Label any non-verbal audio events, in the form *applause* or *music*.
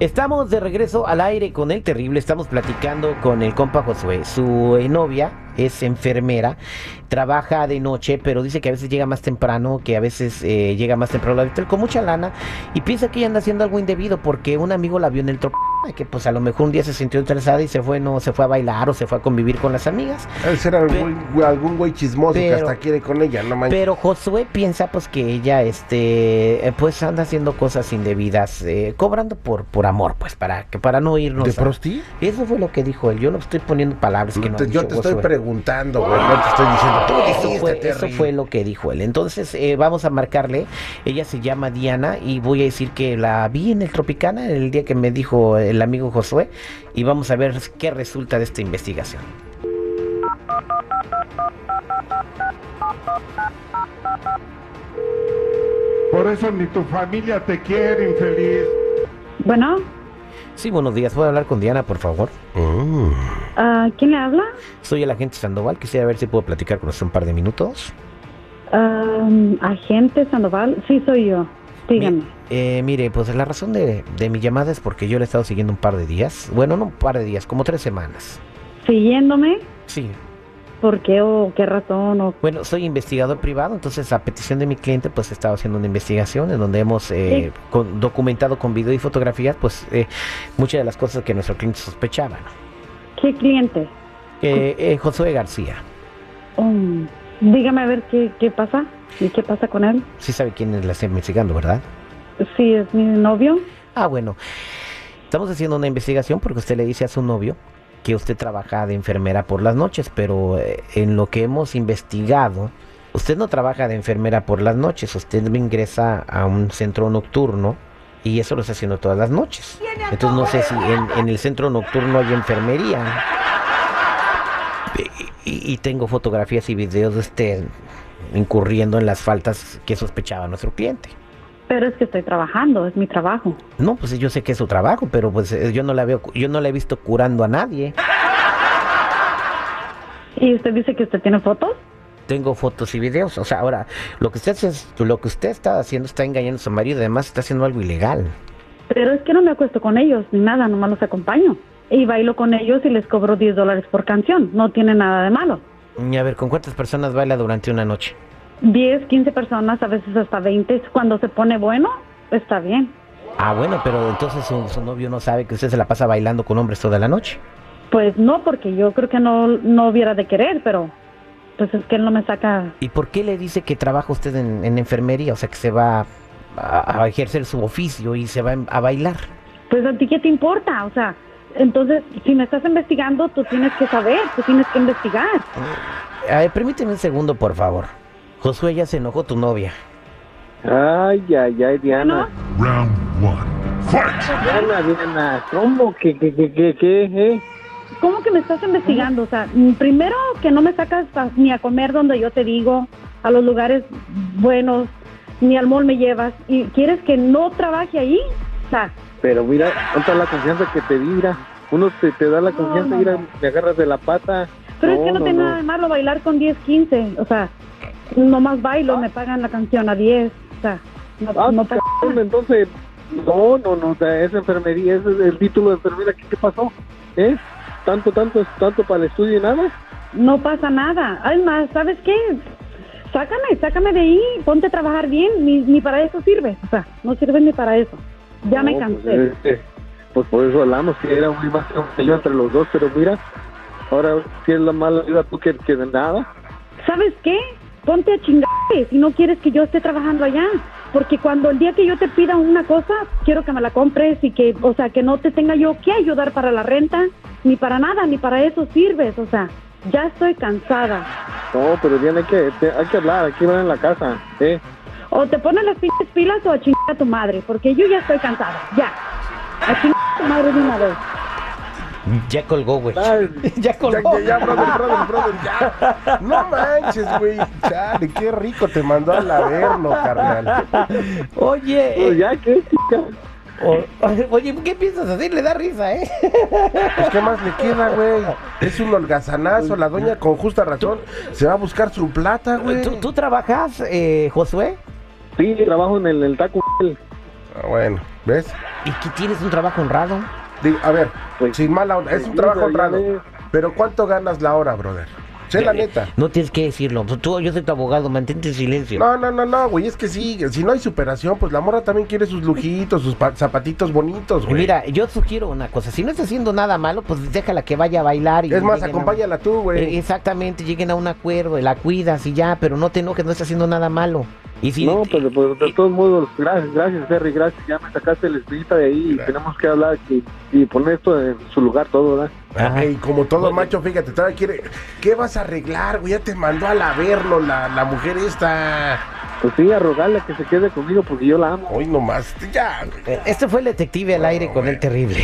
Estamos de regreso al aire con el terrible. Estamos platicando con el compa Josué. Su eh, novia es enfermera, trabaja de noche, pero dice que a veces llega más temprano, que a veces eh, llega más temprano al hotel con mucha lana y piensa que ella anda haciendo algo indebido porque un amigo la vio en el tropo que pues a lo mejor un día se sintió interesada y se fue, no, se fue a bailar o se fue a convivir con las amigas. Debe ser algún, güey- algún güey chismoso que hasta quiere con ella, no manches. Pero Josué piensa pues que ella este eh, pues anda haciendo cosas indebidas, eh, cobrando por por amor, pues para que para no irnos. ¿De a- prosti? Eso fue lo que dijo él. Yo no estoy poniendo palabras que no ha Te- yo dicho te estoy preguntando, güey, no te estoy diciendo. Tú Eso dijiste, fue, eso fue lo que dijo él. Entonces eh, vamos a marcarle. Ella se llama Diana y voy a decir que la vi en el Tropicana el día que me dijo el amigo Josué y vamos a ver qué resulta de esta investigación. Por eso ni tu familia te quiere, infeliz. Bueno, Sí, buenos días. ¿Puedo hablar con Diana, por favor? Mm. ah, ¿quién le habla? Soy el agente Sandoval. Quisiera ver si puedo platicar con usted un par de minutos. Ah, agente Sandoval, sí soy yo. Dígame. Eh, mire, pues la razón de, de mi llamada es porque yo le he estado siguiendo un par de días. Bueno, no un par de días, como tres semanas. Siguiéndome, Sí. ¿por qué o qué razón o Bueno, soy investigador privado, entonces a petición de mi cliente, pues he estado haciendo una investigación en donde hemos eh, con- documentado con video y fotografías, pues eh, muchas de las cosas que nuestro cliente sospechaba. ¿no? qué cliente? Eh, eh, Josué García, Um, dígame a ver qué, qué pasa y qué pasa con él. sí sabe quién la está investigando, ¿verdad? Sí, es mi novio. Ah, bueno. Estamos haciendo una investigación porque usted le dice a su novio que usted trabaja de enfermera por las noches, pero eh, en lo que hemos investigado, usted no trabaja de enfermera por las noches, usted ingresa a un centro nocturno y eso lo está haciendo todas las noches. Entonces no sé si en, en el centro nocturno hay enfermería. Y, y- y tengo fotografías y videos de usted incurriendo en las faltas que sospechaba nuestro cliente. Pero es que estoy trabajando, es mi trabajo. No, pues yo sé que es su trabajo, pero pues eh, yo no la veo, yo no la he visto curando a nadie. ¿Y usted dice que usted tiene fotos? Tengo fotos y videos. O sea, ahora lo que usted lo que usted está haciendo está engañando a su marido, además está haciendo algo ilegal. Pero es que no me acuesto con ellos ni nada, nomás los acompaño. Y bailo con ellos y les cobro 10 dólares por canción. No tiene nada de malo. Y a ver, ¿con cuántas personas baila durante una noche? 10, 15 personas, a veces hasta 20. Cuando se pone bueno, está bien. Ah, bueno, pero entonces su, su novio no sabe que usted se la pasa bailando con hombres toda la noche. Pues no, porque yo creo que no, no hubiera de querer, pero pues es que él no me saca. ¿Y por qué le dice que trabaja usted en, en enfermería? O sea, que se va a, a ejercer su oficio y se va a bailar. Pues a ti qué te importa, o sea, entonces si me estás investigando, tú tienes que saber, tú tienes que investigar. A ver, permíteme un segundo, por favor. Josué ya se enojó tu novia. Ay, ay, ay, Diana. Round one. Fight. Diana, Diana, ¿cómo que, que, que, que, que, eh? ¿Cómo que me estás investigando? O sea, primero que no me sacas a- ni a comer donde yo te digo, a los lugares buenos, ni al mall me llevas, y quieres que no trabaje ahí. O sea, Pero mira, ¿dónde está la confianza que te? Mira, uno te, te da la confianza no, mira, no. me agarras de la pata. pero es que no, tiene nada de malo bailar con 10, 15. O sea, nomás bailo, me pagan la canción a 10. O sea, no, Ah, no cabrón, nada. entonces, no, no, no, es enfermería, ese es el título de enfermera, ¿qué, qué pasó? ¿Eh? ¿Tanto, tanto, tanto para el estudio y nada? No pasa nada. Además, ¿sabes qué? Sácame, sácame de ahí, ponte a trabajar bien, ni, ni para eso sirve. O sea, no sirve ni para eso. Ya me No, cansé. Pues, pues por eso hablamos, que era muy más que yo entre los dos, pero mira, ahora si es la mala vida tú que, que de nada. ¿Sabes qué? Ponte a chingarte si no quieres que yo esté trabajando allá. Porque cuando el día que yo te pida una cosa, quiero que me la compres y que, o sea, que no te tenga yo que ayudar para la renta, ni para nada, ni para eso sirves. O sea, ya estoy cansada. No, pero Diana, hay que, hay que hablar, hay que hablar en la casa, ¿eh? O te pones las pinches pilas o a chingar a tu madre, porque yo ya estoy cansada. Ya. A chingar a tu madre de una vez. Ya colgó, güey. Ya *laughs* Ya, colgó. ya, ya, brother, brother, brother, ya. No manches, güey. Chale, qué rico te mandó al averno, carnal. Oye, pues ya, ¿qué? chica? O- oye, ¿qué piensas hacer? Le da risa, ¿eh? Pues, ¿qué más le queda, güey? Es un holgazanazo. La doña, con justa razón, se va a buscar su plata, güey. ¿Tú, tú trabajas, eh, Josué? Sí, trabajo en el, el taco. Ah, bueno, ¿ves? ¿Y que tienes un trabajo honrado? Digo, a ver, Pues, sin mala onda, es un trabajo honrado. Pero ¿cuánto ganas la hora, brother? Sé la neta. No tienes que decirlo. Tú, yo soy tu abogado, mantente en silencio. No, no, no, no, güey, es que sí, si no hay superación, pues la morra también quiere sus lujitos, sus pa- zapatitos bonitos, güey. Mira, yo sugiero una cosa. Si no está haciendo nada malo, pues déjala que vaya a bailar. Y es más, lleguen a- acompáñala tú, Eh, güey. Exactamente, lleguen a un acuerdo, la cuidas y ya, pero no te enojes, no está haciendo nada malo. Y si, No, pues, pues, de todos modos, gracias, gracias, Terry, gracias. Ya me sacaste la espinita de ahí y tenemos que hablar y, y poner esto en su lugar todo, ¿verdad? Ajá. Y como todo macho, fíjate, todavía quiere. ¿Qué vas a arreglar, güey? Ya te mandó al averno la, la mujer esta. Pues sí, a rogarle que se quede conmigo porque yo la amo. Hoy nomás, ya, güey. Este fue el detective al aire con güey. el terrible.